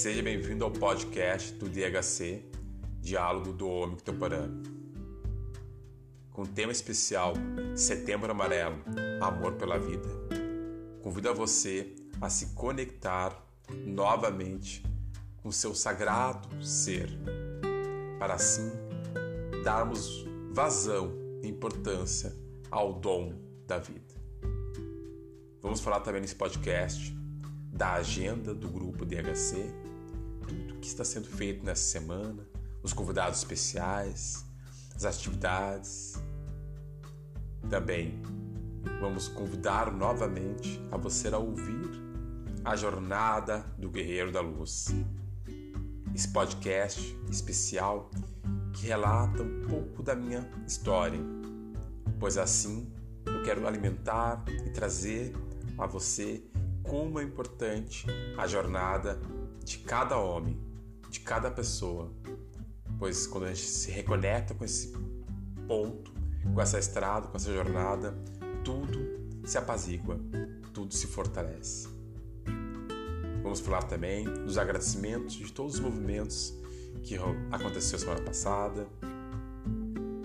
Seja bem-vindo ao podcast do DHC, Diálogo do Homem Contemporâneo. Com tema especial Setembro Amarelo, Amor pela Vida, convido a você a se conectar novamente com seu sagrado ser, para assim darmos vazão e importância ao dom da vida. Vamos falar também nesse podcast da agenda do grupo DHC, tudo que está sendo feito nessa semana, os convidados especiais, as atividades. Também vamos convidar novamente a você a ouvir a jornada do Guerreiro da Luz. Esse podcast especial que relata um pouco da minha história, pois assim eu quero alimentar e trazer a você como é importante a jornada de cada homem, de cada pessoa. Pois quando a gente se reconecta com esse ponto, com essa estrada, com essa jornada, tudo se apazigua, tudo se fortalece. Vamos falar também dos agradecimentos de todos os movimentos que aconteceu semana passada,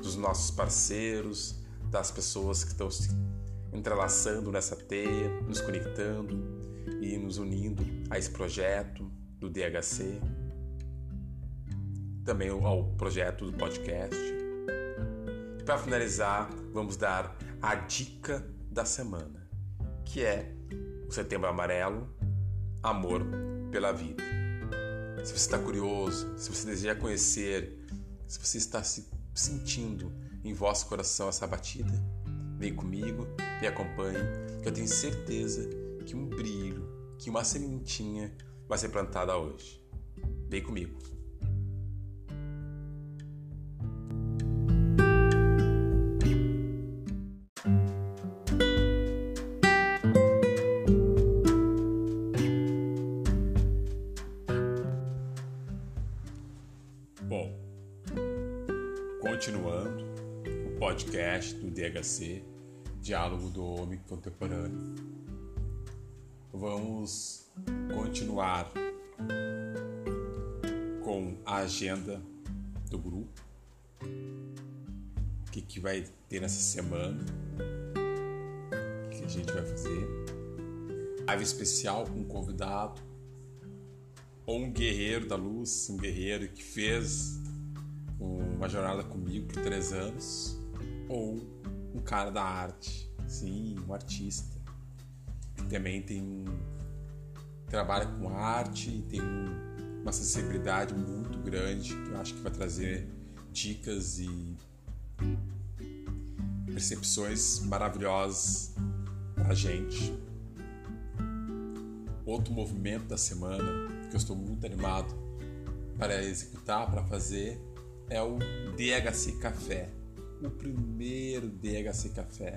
dos nossos parceiros, das pessoas que estão se entrelaçando nessa teia, nos conectando e nos unindo a esse projeto do DHC, também ao projeto do podcast. Para finalizar, vamos dar a dica da semana, que é o Setembro Amarelo, Amor pela Vida. Se você está curioso, se você deseja conhecer, se você está se sentindo em vosso coração essa batida, vem comigo, me acompanhe, que eu tenho certeza que um brilho, que uma sementinha vai ser plantada hoje. Vem comigo. Bom, continuando o podcast do DHC, Diálogo do Homem Contemporâneo. Vamos continuar com a agenda do grupo, o que, que vai ter nessa semana, o que, a gente vai fazer. Live especial com um convidado, ou um guerreiro da luz, um guerreiro que fez uma jornada comigo por três anos, ou um cara da arte, sim, um artista. Que também tem trabalha com arte e tem uma sensibilidade muito grande que eu acho que vai trazer dicas e percepções maravilhosas para a gente. Outro movimento da semana que eu estou muito animado para executar, para fazer, é o DHC Café. O primeiro DHC Café.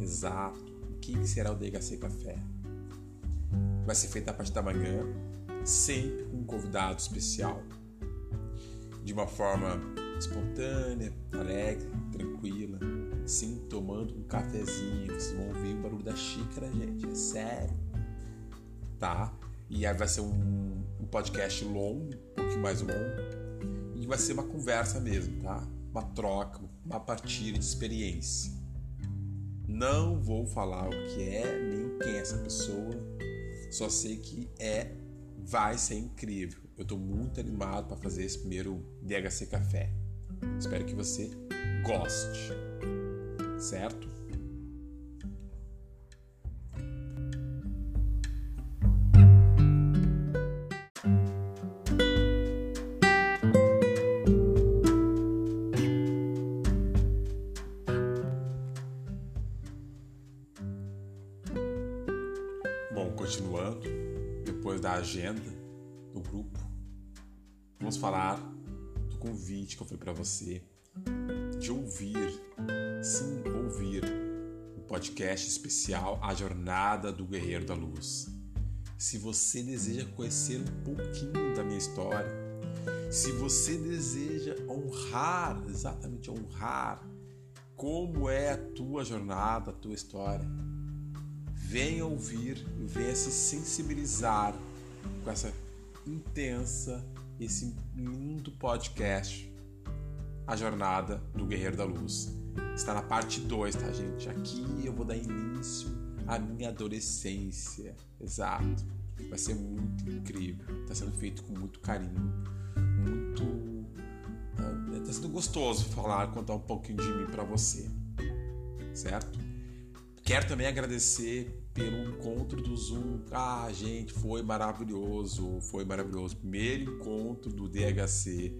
Exato. O que será o DHC Café? Vai ser feito a partir da manhã, sempre com um convidado especial. De uma forma espontânea, alegre, tranquila. Sim, tomando um cafezinho. Vocês vão ouvir o barulho da xícara, gente. É sério. Tá? E aí vai ser um, um podcast longo, um pouquinho mais longo. E vai ser uma conversa mesmo, tá? Uma troca, uma partilha de experiência. Não vou falar o que é, nem quem é essa pessoa. Só sei que é, vai ser incrível. Eu estou muito animado para fazer esse primeiro DHC Café. Espero que você goste. Certo? Agenda do grupo, vamos falar do convite que eu falei para você de ouvir, sim, ouvir o podcast especial A Jornada do Guerreiro da Luz. Se você deseja conhecer um pouquinho da minha história, se você deseja honrar, exatamente honrar, como é a tua jornada, a tua história, venha ouvir, venha se sensibilizar com essa intensa esse lindo podcast, A Jornada do Guerreiro da Luz. Está na parte 2, tá, gente? Aqui eu vou dar início à minha adolescência. Exato. Vai ser muito incrível. Está sendo feito com muito carinho, muito. Está ah, sendo gostoso falar, contar um pouquinho de mim para você, certo? Quero também agradecer pelo encontro do Zoom. Ah, gente, foi maravilhoso, foi maravilhoso. Primeiro encontro do DHC,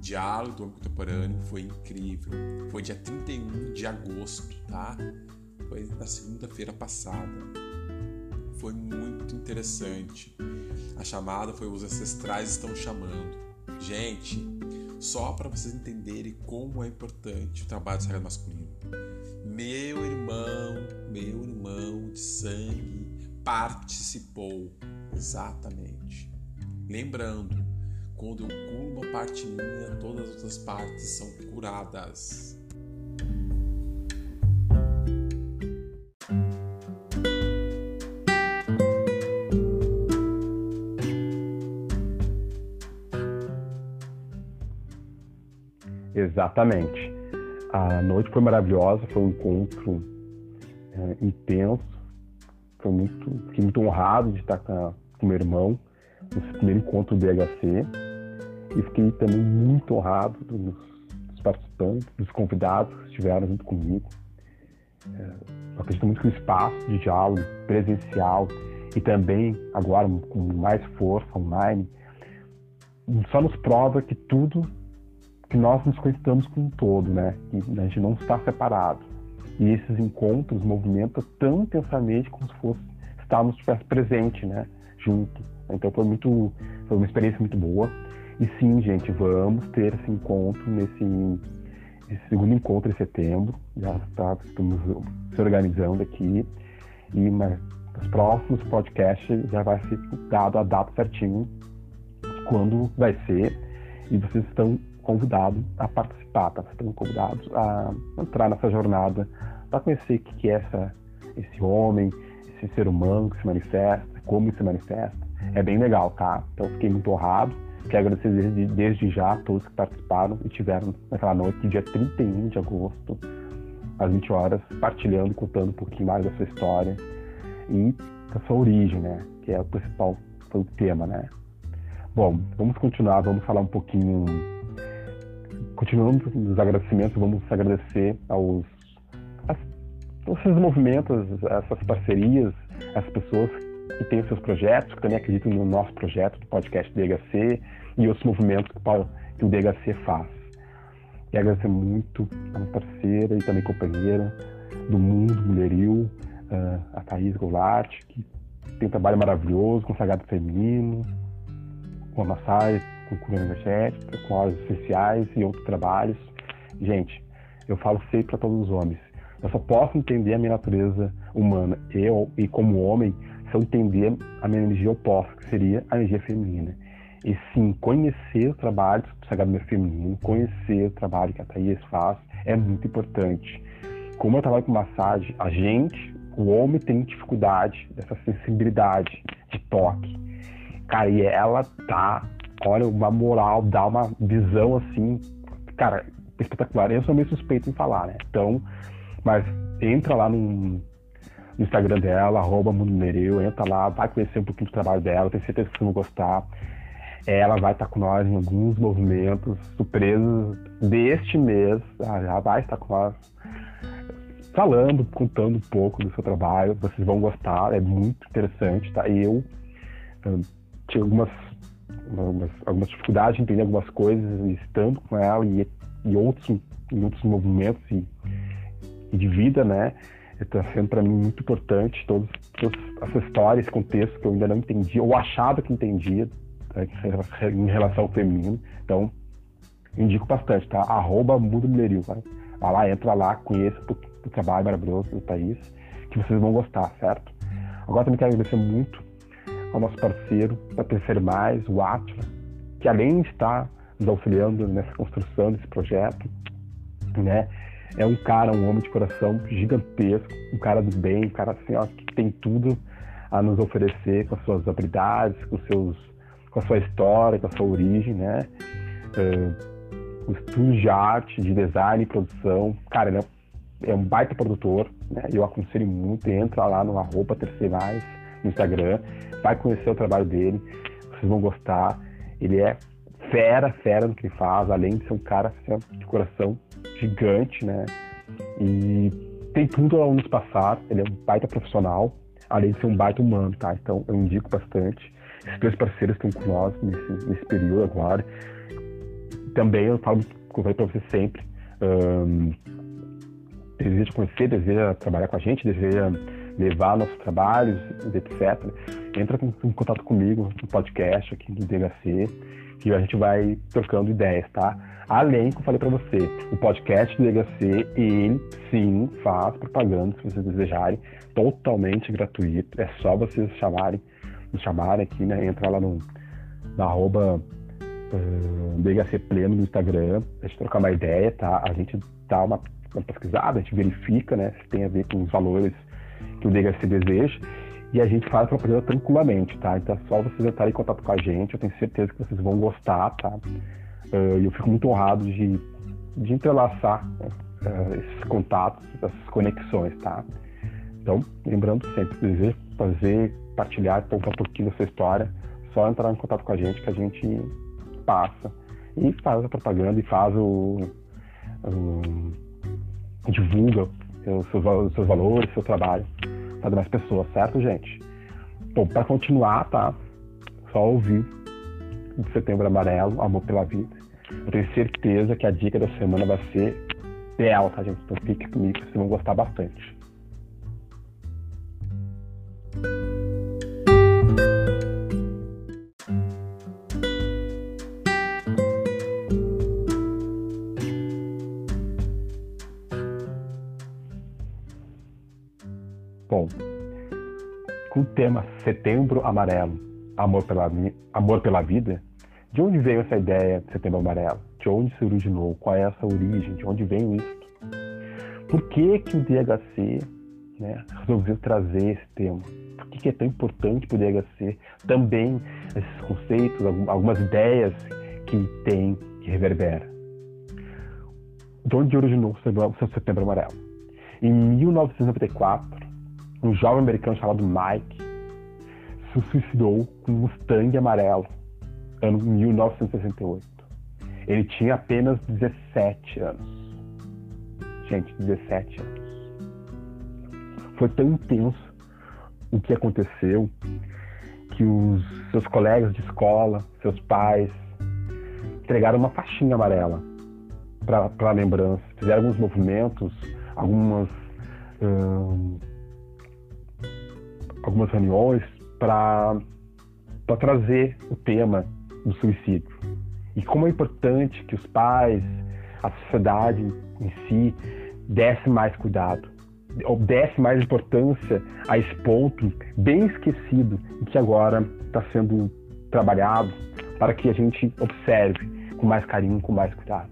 Diálogo do Homem Contemporâneo, foi incrível. Foi dia 31 de agosto, tá? Foi na segunda-feira passada. Foi muito interessante. A chamada foi Os Ancestrais Estão Chamando. Gente, só para vocês entenderem como é importante o trabalho do sagrado masculino meu irmão, meu irmão de sangue participou. Exatamente. Lembrando, quando eu curo uma parte minha, todas as outras partes são curadas. Exatamente. A noite foi maravilhosa, foi um encontro é, intenso. Foi muito, fiquei muito honrado de estar com, com meu irmão nesse primeiro encontro do DHC. E fiquei também muito honrado dos, dos participantes, dos convidados que estiveram junto comigo. É, acredito muito que o espaço de diálogo presencial e também agora com mais força online só nos prova que tudo que nós nos conectamos com um todo, né? Que a gente não está separado. E esses encontros movimentam tão intensamente como se fosse estarmos presente, né? Junto. Então foi muito, foi uma experiência muito boa. E sim, gente, vamos ter esse encontro nesse esse segundo encontro em setembro. Já está, estamos se organizando aqui. E nos próximos podcasts já vai ser dado a data certinho quando vai ser. E vocês estão convidado a participar, tá? Vocês convidados a entrar nessa jornada para conhecer o que é essa, esse homem, esse ser humano que se manifesta, como se manifesta. É bem legal, tá? Então fiquei muito honrado. Quero agradecer desde, desde já a todos que participaram e tiveram naquela noite, dia 31 de agosto, às 20 horas, partilhando contando um pouquinho mais da sua história e da sua origem, né? Que é o principal, foi o tema, né? Bom, vamos continuar, vamos falar um pouquinho continuando nos agradecimentos, vamos agradecer aos, aos esses movimentos, essas parcerias, as pessoas que têm os seus projetos, que também acreditam no nosso projeto do podcast DHC e outros movimentos que o DHC faz. E agradecer muito a minha parceira e também companheira do Mundo Mulheril, a Thaís Goulart, que tem um trabalho maravilhoso com Sagrado Feminino, com a Massai, com cura energética, com óleos essenciais e outros trabalhos. Gente, eu falo sempre para todos os homens. Eu só posso entender a minha natureza humana, eu e como homem, se eu entender a minha energia oposta, que seria a energia feminina. E sim, conhecer os trabalhos do Sagrado Feminino, conhecer o trabalho que a Thaís faz, é muito importante. Como eu trabalho com massagem, a gente, o homem, tem dificuldade dessa sensibilidade de toque. Cara, e ela tá olha, uma moral, dá uma visão assim, cara, espetacular. Eu sou meio suspeito em falar, né? Então, mas entra lá no, no Instagram dela, arroba Mundo Nereu, entra lá, vai conhecer um pouquinho do trabalho dela, tenho certeza que vocês vão gostar. Ela vai estar com nós em alguns movimentos surpresos deste mês, já vai estar com nós falando, contando um pouco do seu trabalho, vocês vão gostar, é muito interessante, tá? Eu um, tinha algumas algumas, algumas dificuldades de entender algumas coisas estando com ela e, e outros, em outros movimentos e, e de vida, né? Está sendo para mim muito importante todas, todas essas histórias, esse contexto que eu ainda não entendia, ou achava que entendia né, em relação ao feminino. Então, indico bastante, tá? Arroba Mundo vai. vai lá, entra lá, conheça o trabalho maravilhoso do país, que vocês vão gostar, certo? Agora também quero agradecer muito ao nosso parceiro da Terceiro Mais, o Atla, que além de estar nos auxiliando nessa construção desse projeto, né, é um cara, um homem de coração gigantesco, um cara do bem, um cara assim, ó, que tem tudo a nos oferecer com as suas habilidades, com seus com a sua história, com a sua origem, né? Uh, o estúdio de arte, de design e produção. Cara, ele é, é um baita produtor, né? Eu aconselho muito, entra lá no arroba terceirais no Instagram, vai conhecer o trabalho dele, vocês vão gostar. Ele é fera, fera no que ele faz, além de ser um cara assim, de coração gigante, né? E tem tudo a nos passar, ele é um baita profissional, além de ser um baita humano, tá? Então eu indico bastante. Esses dois parceiros estão com nós nesse, nesse período agora. Também eu falo, como eu pra você sempre, um, deseja conhecer, deseja trabalhar com a gente, deseja levar nossos trabalhos, etc. Entra em contato comigo no podcast aqui do DHC que a gente vai trocando ideias, tá? Além, como eu falei para você, o podcast do DHC, ele sim faz propaganda, se vocês desejarem, totalmente gratuito. É só vocês chamarem, nos chamarem aqui, né? Entrar lá no, no arroba uh, DHC Pleno no Instagram, a gente trocar uma ideia, tá? A gente dá uma, uma pesquisada, a gente verifica, né? Se tem a ver com os valores que o DHC deseja e a gente faz a propaganda tranquilamente, tá? Então é só vocês entrarem em contato com a gente, eu tenho certeza que vocês vão gostar, tá? Uh, e eu fico muito honrado de, de entrelaçar uh, esses contatos, essas conexões, tá? Então, lembrando sempre, se deseja fazer, partilhar, contar um pouquinho da sua história, só entrar em contato com a gente que a gente passa e faz a propaganda e faz o, o divulga seus, os seus valores, seu trabalho para demais pessoas, certo, gente? Bom, para continuar, tá? Só ouvir de Setembro Amarelo, Amor pela Vida. Eu tenho certeza que a dica da semana vai ser dela, tá, gente? Então fique comigo, vocês vão gostar bastante. Bom, com o tema Setembro Amarelo, Amor pela, Amor pela Vida, de onde veio essa ideia de Setembro Amarelo? De onde se originou? Qual é essa origem? De onde veio isso? Por que, que o DHC né, resolveu trazer esse tema? Por que, que é tão importante para o DHC também esses conceitos, algumas ideias que tem, que reverbera? De onde originou o Setembro Amarelo? Em 1994, um jovem americano chamado Mike se suicidou com um Mustang amarelo, ano 1968. Ele tinha apenas 17 anos. Gente, 17 anos. Foi tão intenso o que aconteceu que os seus colegas de escola, seus pais, entregaram uma faixinha amarela para lembrança. Fizeram alguns movimentos, algumas. Hum, algumas reuniões para trazer o tema do suicídio. E como é importante que os pais, a sociedade em si, desse mais cuidado, desse mais importância a esse ponto bem esquecido e que agora está sendo trabalhado para que a gente observe com mais carinho, com mais cuidado.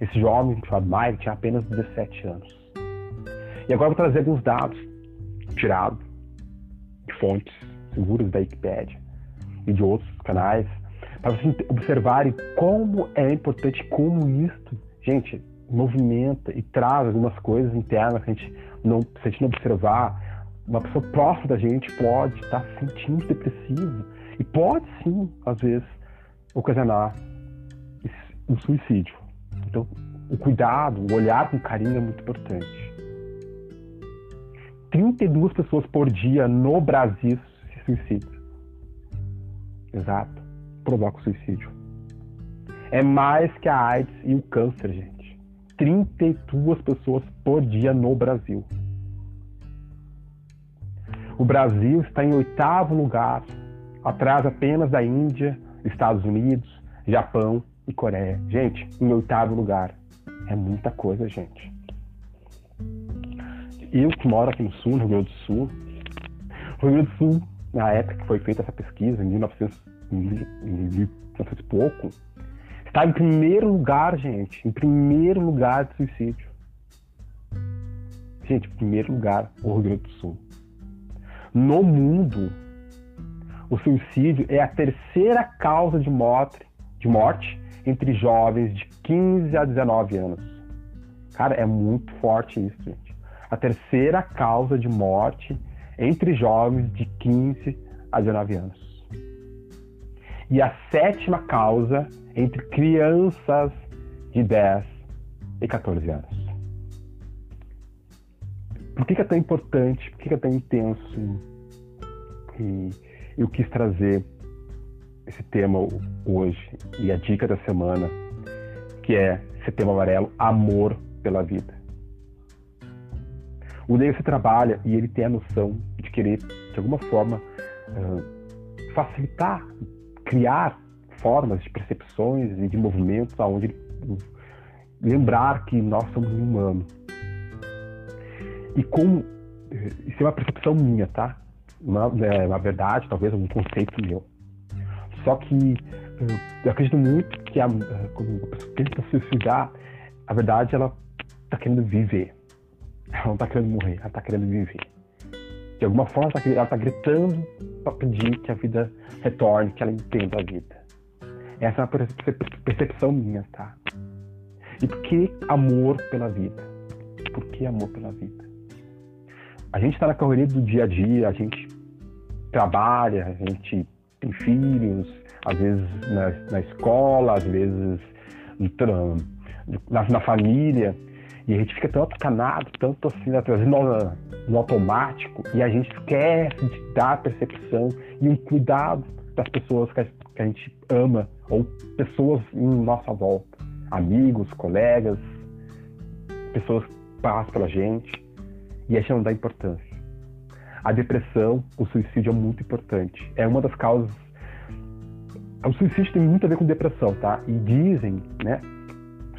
Esse jovem chamado Mike tinha apenas 17 anos. E agora vou trazer alguns dados tirados fontes seguras da Wikipedia e de outros canais, para vocês observarem como é importante, como isto, gente, movimenta e traz algumas coisas internas que a gente não, se a gente não observar, uma pessoa próxima da gente pode estar se sentindo depressivo e pode sim, às vezes, ocasionar um suicídio. Então, o cuidado, o olhar com carinho é muito importante. 32 pessoas por dia no Brasil se suicidam. Exato. Provoca o suicídio. É mais que a AIDS e o câncer, gente. 32 pessoas por dia no Brasil. O Brasil está em oitavo lugar, atrás apenas da Índia, Estados Unidos, Japão e Coreia. Gente, em oitavo lugar. É muita coisa, gente eu que moro aqui no sul, no Rio Grande do Sul, Rio Grande do Sul, na época que foi feita essa pesquisa, em 1900, em 1900 e pouco, está em primeiro lugar, gente, em primeiro lugar de suicídio. Gente, em primeiro lugar, o Rio Grande do Sul. No mundo, o suicídio é a terceira causa de morte, de morte entre jovens de 15 a 19 anos. Cara, é muito forte isso. A terceira causa de morte entre jovens de 15 a 19 anos. E a sétima causa entre crianças de 10 e 14 anos. Por que, que é tão importante? Por que, que é tão intenso? E eu quis trazer esse tema hoje e a dica da semana, que é Setembro Amarelo, amor pela vida. O Ney se trabalha e ele tem a noção de querer, de alguma forma, uh, facilitar, criar formas de percepções e de movimentos aonde ele lembrar que nós somos humanos. E como isso é uma percepção minha, tá? Uma, é uma verdade, talvez um conceito meu. Só que eu acredito muito que a, quando a pessoa tenta se suicidar, a verdade ela está querendo viver. Ela não está querendo morrer, ela está querendo viver. De alguma forma, ela está gritando para pedir que a vida retorne, que ela entenda a vida. Essa é uma percepção minha, tá? E por que amor pela vida? Por que amor pela vida? A gente está na correria do dia a dia, a gente trabalha, a gente tem filhos, às vezes na, na escola, às vezes na, na, família, e a gente fica tanto canado, tanto assim, às vezes no, automático, e a gente esquece de dar percepção e um cuidado das pessoas que a, que a gente ama, ou pessoas em nossa volta, amigos, colegas, pessoas que passam pela gente, e a gente não dá importância. A depressão, o suicídio é muito importante. É uma das causas. O suicídio tem muito a ver com depressão, tá? E dizem, né,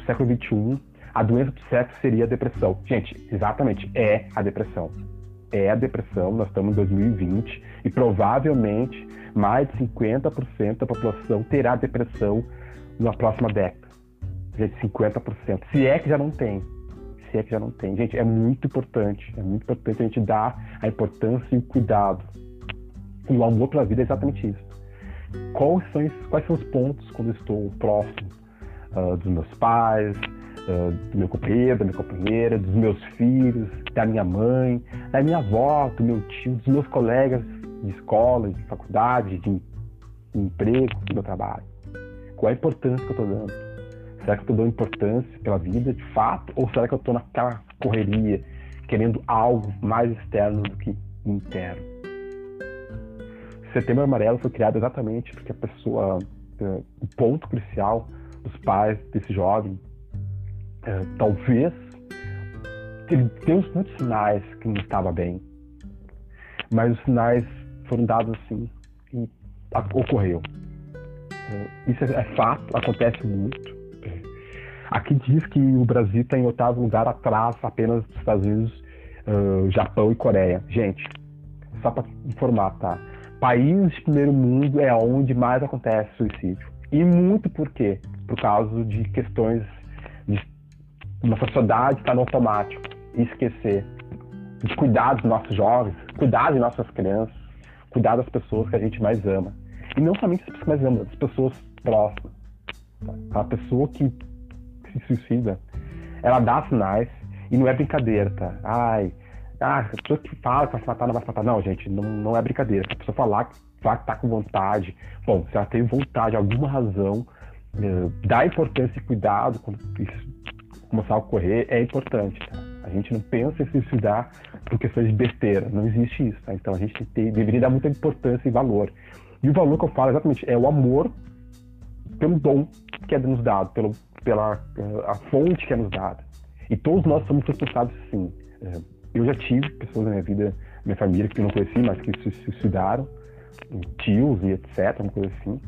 século XXI, a doença do sexo seria a depressão. Gente, exatamente, é a depressão. É a depressão, nós estamos em 2020 e provavelmente mais de 50% da população terá depressão na próxima década. Gente, 50%. Se é que já não tem se é que já não tem. Gente, é muito importante, é muito importante a gente dar a importância e o cuidado. E o amor pela vida é exatamente isso. Quais são, quais são os pontos quando estou próximo uh, dos meus pais, uh, do meu companheiro, da minha companheira, dos meus filhos, da minha mãe, da minha avó, do meu tio, dos meus colegas de escola, de faculdade, de, emprego, do meu trabalho? Qual a importância que eu estou dando? Será que eu estou dando importância pela vida, de fato? Ou será que eu estou naquela correria, querendo algo mais externo do que interno? Setembro Amarelo foi criado exatamente porque a pessoa, uh, o ponto crucial dos pais desse jovem, uh, talvez ele deu muitos sinais que não estava bem, mas os sinais foram dados assim e ocorreu. Uh, isso é, é fato, acontece muito. Aqui diz que o Brasil está em oitavo lugar atrás apenas dos Estados Unidos, uh, Japão e Coreia. Gente, só para informar, tá? Países de primeiro mundo é onde mais acontece suicídio. E muito por quê? Por causa de questões uma sociedade estar tá no automático e esquecer de cuidar dos nossos jovens, cuidar de nossas crianças, cuidar das pessoas que a gente mais ama. E não somente as pessoas que mais amam, as pessoas próximas. Tá? A pessoa que se suicida, ela dá sinais e não é brincadeira, tá? Ai, ah, a pessoa que fala que vai se matar, não vai se matar. Não, gente, não, não é brincadeira. Se a pessoa falar que vai estar com vontade, bom, se ela tem vontade, alguma razão, eh, dá importância e cuidado isso começar a ocorrer, é importante, tá? A gente não pensa em se suicidar por questões de besteira, não existe isso, tá? Então a gente tem, deveria dar muita importância e valor. E o valor que eu falo exatamente é o amor pelo dom que é nos dado, pelo, pela a fonte que é nos dada. E todos nós somos responsáveis, sim. É, eu já tive pessoas na minha vida, minha família, que eu não conheci, mas que se suicidaram, tios e etc., uma coisa assim.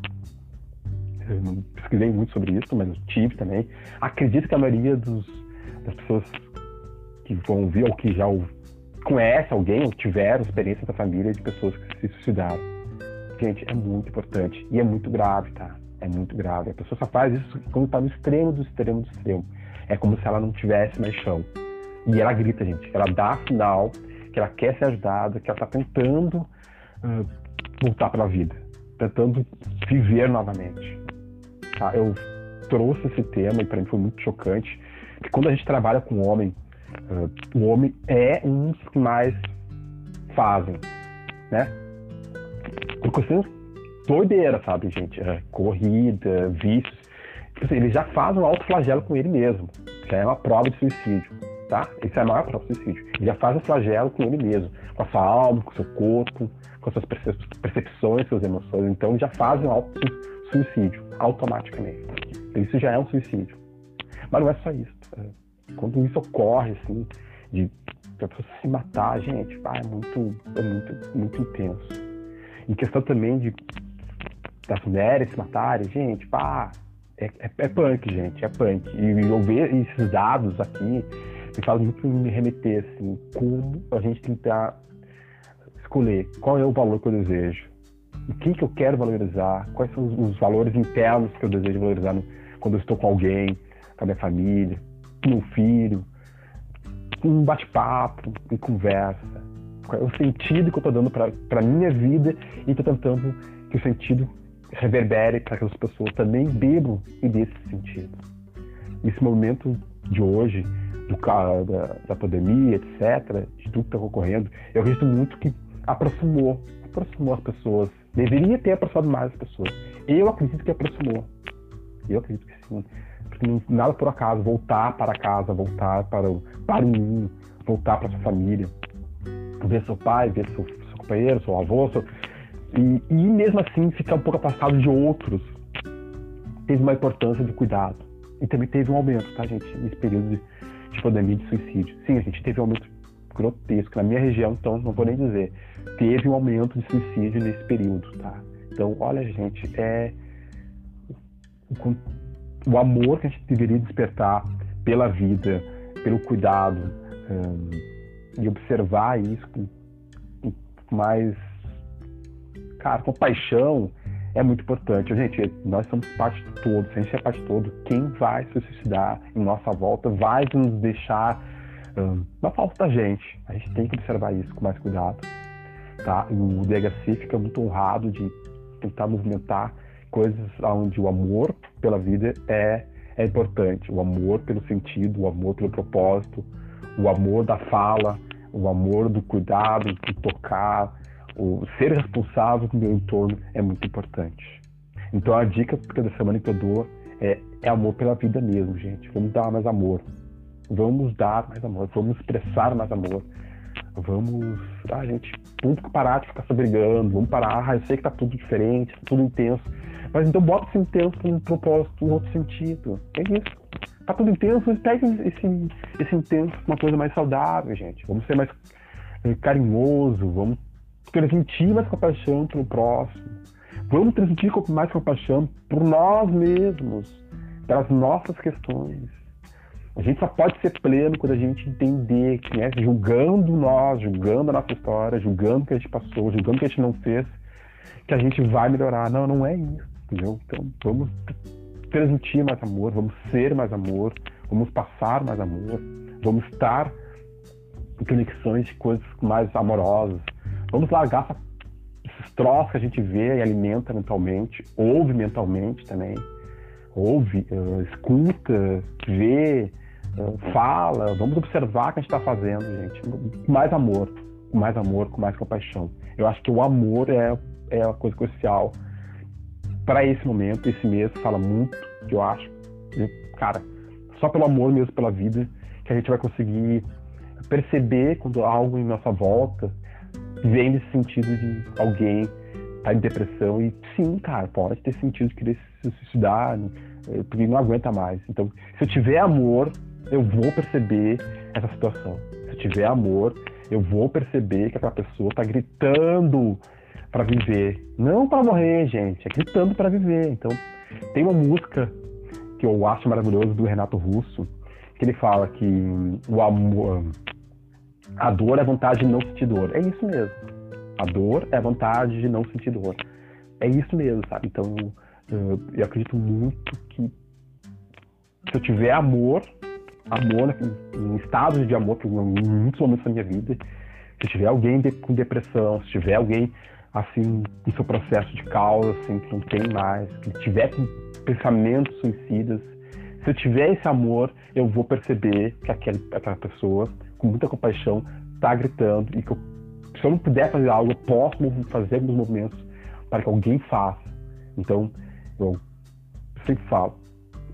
Eu pesquisei muito sobre isso, mas eu tive também. Acredito que a maioria dos, das pessoas que vão ouvir ou que já conhece alguém ou tiveram experiência da família de pessoas que se suicidaram. Gente, é muito importante e é muito grave, tá? é muito grave. A pessoa só faz isso quando está no extremo do extremo do extremo. É como se ela não tivesse mais chão. E ela grita, gente. Ela dá sinal que ela quer ser ajudada, que ela está tentando uh, voltar para a vida, tentando viver novamente. Tá? Eu trouxe esse tema e para mim foi muito chocante, que quando a gente trabalha com o homem, uh, o homem é um dos que mais fazem, né? Por questões doideira, sabe, gente? É, corrida, vícios. Tipo assim, ele já faz um flagelo com ele mesmo. Já é uma prova de suicídio, tá? Isso é a maior prova de suicídio. Ele já faz um flagelo com ele mesmo, com a sua alma, com o seu corpo, com as suas percepções, suas emoções. Então já faz um auto-suicídio, automaticamente. Então, isso já é um suicídio. Mas não é só isso. É, quando isso ocorre, assim, de a pessoa se matar, gente, pá, é muito, é muito, muito intenso. Em questão também de das mulheres se matarem, gente, pá, é, é, é punk, gente, é punk. E eu ver esses dados aqui me faz muito me remeter, assim, como a gente tentar escolher qual é o valor que eu desejo, o que, que eu quero valorizar, quais são os, os valores internos que eu desejo valorizar no, quando eu estou com alguém, com a minha família, com meu filho, um bate-papo, em conversa. Qual é o sentido que eu estou dando para a minha vida e estou tentando que o sentido reverbere para que as pessoas também bebam e dê esse sentido. Esse momento de hoje, do, da, da pandemia, etc., de tudo que está ocorrendo, eu acredito muito que aproximou, aproximou as pessoas. Deveria ter aproximado mais as pessoas. Eu acredito que aproximou. Eu acredito que sim. Porque nada por acaso, voltar para casa, voltar para, para o ninho, voltar para sua família, ver seu pai, ver seu, seu companheiro, seu avô, seu, e, e mesmo assim ficar um pouco afastado de outros teve uma importância de cuidado. E também teve um aumento, tá, gente, nesse período de, de pandemia de suicídio. Sim, a gente teve um aumento grotesco. Na minha região, então, não vou nem dizer. Teve um aumento de suicídio nesse período, tá? Então, olha, gente, é o amor que a gente deveria despertar pela vida, pelo cuidado, um, e observar isso com, com mais cara, compaixão é muito importante. Gente, nós somos parte de todo. Se a gente é parte de todo, quem vai se suicidar em nossa volta vai nos deixar na falta da gente. A gente tem que observar isso com mais cuidado. Tá? O DHC fica muito honrado de tentar movimentar coisas onde o amor pela vida é, é importante. O amor pelo sentido, o amor pelo propósito, o amor da fala, o amor do cuidado, do tocar, o ser responsável com o meu entorno é muito importante. Então a dica da semana que eu dou é, é amor pela vida mesmo, gente. Vamos dar mais amor. Vamos dar mais amor. Vamos expressar mais amor. Vamos. Ah, gente, vamos parar de ficar se brigando. Vamos parar. Ah, eu sei que tá tudo diferente, tá tudo intenso. Mas então bota esse intenso com um propósito, um outro sentido. É isso. Tá tudo intenso, mas pega esse, esse intenso uma coisa mais saudável, gente. Vamos ser mais eh, carinhoso, vamos transmitir mais compaixão para o próximo. Vamos transmitir mais compaixão por nós mesmos, pelas nossas questões. A gente só pode ser pleno quando a gente entender que, né, julgando nós, julgando a nossa história, julgando o que a gente passou, julgando o que a gente não fez, que a gente vai melhorar. Não, não é isso, entendeu? Então, vamos transmitir mais amor, vamos ser mais amor, vamos passar mais amor, vamos estar em conexões de coisas mais amorosas, Vamos largar esses troços que a gente vê e alimenta mentalmente, ouve mentalmente também. Ouve, uh, escuta, vê, fala. Vamos observar o que a gente está fazendo, gente. Com mais amor, com mais amor, com mais compaixão. Eu acho que o amor é, é a coisa crucial para esse momento. Esse mês fala muito, que eu acho. E, cara, só pelo amor mesmo pela vida que a gente vai conseguir perceber quando algo em nossa volta vem nesse sentido de alguém tá em depressão e sim, cara, pode ter sentido de querer se suicidar, né? porque não aguenta mais. Então, se eu tiver amor, eu vou perceber essa situação. Se tiver amor, eu vou perceber que aquela pessoa está gritando para viver, não para morrer, gente, é gritando para viver. Então, tem uma música que eu acho maravilhosa do Renato Russo, que ele fala que o amor a dor é a vontade de não sentir dor. É isso mesmo. A dor é a vontade de não sentir dor. É isso mesmo, sabe? Então, eu acredito muito que se eu tiver amor, amor, um estado de amor, por muitos momentos da minha vida, se tiver alguém com depressão, se tiver alguém assim, no seu processo de causa, assim, que não tem mais, que tiver com pensamentos suicidas, se eu tiver esse amor, eu vou perceber que aquele, aquela pessoa, com muita compaixão, está gritando e que eu, se eu não puder fazer algo, eu posso fazer alguns movimentos para que alguém faça. Então, eu sempre falo,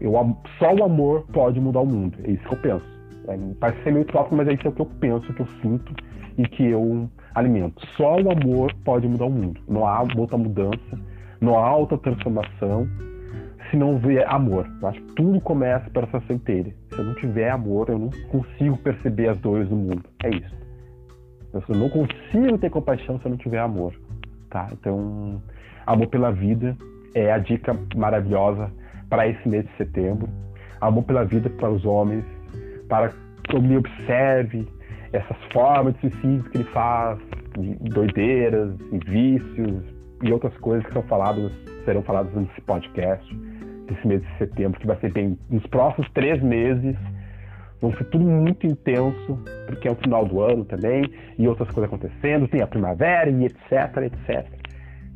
eu, só o amor pode mudar o mundo. É isso que eu penso. É, parece ser meio tópico, mas é isso que eu penso, que eu sinto e que eu alimento. Só o amor pode mudar o mundo. Não há outra mudança, não há outra transformação se não vier amor. Eu acho que tudo começa pela essa centelha. Se eu não tiver amor, eu não consigo perceber as dores do mundo. É isso. Eu não consigo ter compaixão se eu não tiver amor. Tá? Então, amor pela vida é a dica maravilhosa para esse mês de setembro. Amor pela vida para os homens, para que eu me observe essas formas de suicídio que ele faz, de doideiras e vícios e outras coisas que são faladas, serão faladas nesse podcast desse mês de setembro, que vai ser bem nos próximos três meses vão ser tudo muito intenso, porque é o final do ano também, e outras coisas acontecendo, tem a primavera e etc, etc.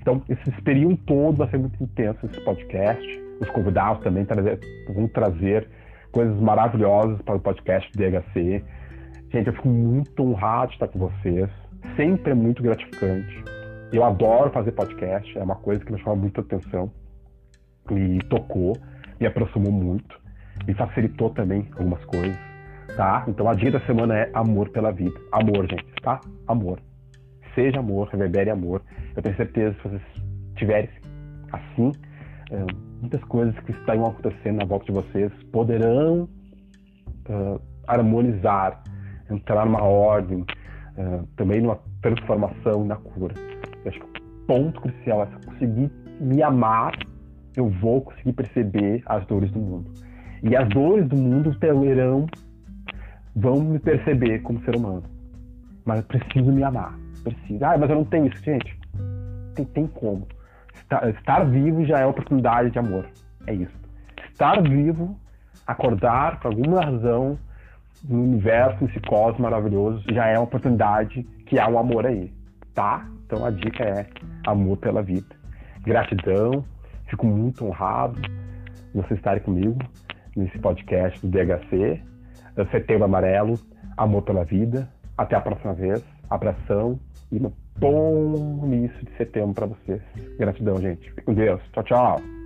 Então, esse período todo vai ser muito intenso esse podcast. Os convidados também trazer, vão trazer coisas maravilhosas para o podcast do DHC. Gente, eu fico muito honrado de estar com vocês. Sempre é muito gratificante. Eu adoro fazer podcast, é uma coisa que me chama muita atenção. Me tocou, me aproximou muito, me facilitou também algumas coisas, tá? Então a dica da semana é amor pela vida. Amor, gente, tá? Amor. Seja amor, reverbere amor. Eu tenho certeza que se vocês tiverem assim, muitas coisas que estão acontecendo na volta de vocês poderão uh, harmonizar, entrar numa ordem, uh, também numa transformação e na cura. Eu acho que o ponto crucial é se eu conseguir me amar, eu vou conseguir perceber as dores do mundo. E as dores do mundo terão, vão me perceber como ser humano. Mas eu preciso me amar. Preciso. Ah, mas eu não tenho isso, gente. Tem, tem como estar vivo já é oportunidade de amor. É isso. Estar vivo, acordar por alguma razão no universo, nesse cosmos maravilhoso, já é uma oportunidade que há um amor aí, tá? Então a dica é amor pela vida. Gratidão, fico muito honrado de vocês estarem comigo nesse podcast do DHC, Setembro Amarelo, Amor pela Vida. Até a próxima vez. Abração e bom início de setembro para vocês. Gratidão, gente. Fique com Deus. Tchau, tchau.